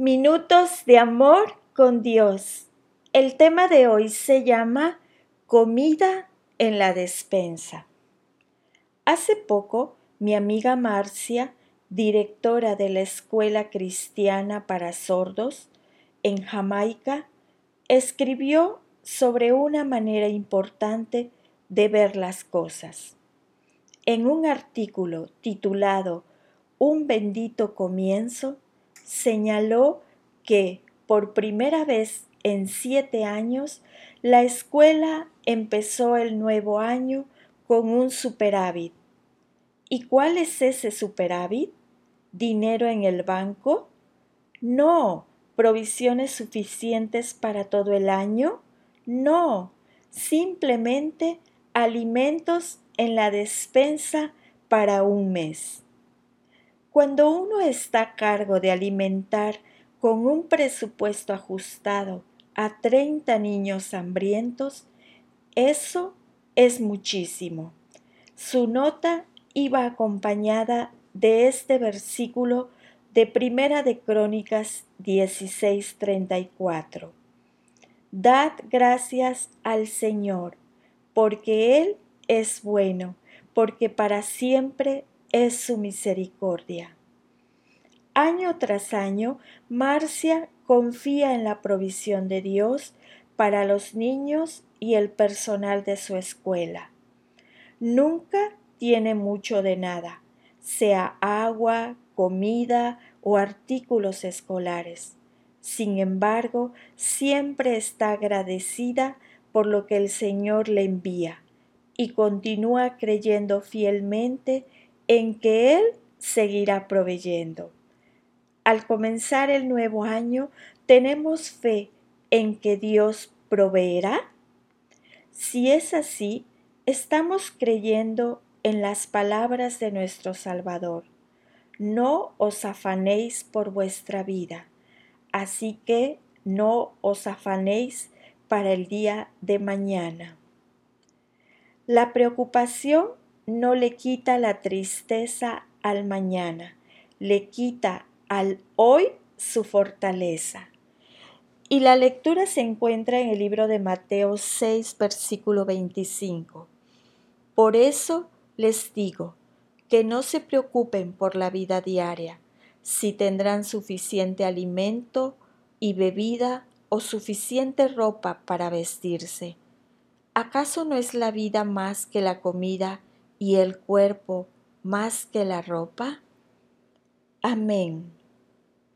Minutos de amor con Dios. El tema de hoy se llama Comida en la despensa. Hace poco, mi amiga Marcia, directora de la Escuela Cristiana para Sordos en Jamaica, escribió sobre una manera importante de ver las cosas. En un artículo titulado Un bendito comienzo, señaló que por primera vez en siete años la escuela empezó el nuevo año con un superávit. ¿Y cuál es ese superávit? ¿Dinero en el banco? No. ¿Provisiones suficientes para todo el año? No. Simplemente alimentos en la despensa para un mes. Cuando uno está a cargo de alimentar con un presupuesto ajustado a 30 niños hambrientos, eso es muchísimo. Su nota iba acompañada de este versículo de Primera de Crónicas 16:34. Dad gracias al Señor, porque Él es bueno, porque para siempre es su misericordia. Año tras año, Marcia confía en la provisión de Dios para los niños y el personal de su escuela. Nunca tiene mucho de nada, sea agua, comida o artículos escolares. Sin embargo, siempre está agradecida por lo que el Señor le envía y continúa creyendo fielmente en que Él seguirá proveyendo. Al comenzar el nuevo año, ¿tenemos fe en que Dios proveerá? Si es así, estamos creyendo en las palabras de nuestro Salvador. No os afanéis por vuestra vida, así que no os afanéis para el día de mañana. La preocupación no le quita la tristeza al mañana, le quita al hoy su fortaleza. Y la lectura se encuentra en el libro de Mateo 6, versículo 25. Por eso les digo que no se preocupen por la vida diaria, si tendrán suficiente alimento y bebida o suficiente ropa para vestirse. ¿Acaso no es la vida más que la comida y el cuerpo más que la ropa? Amén.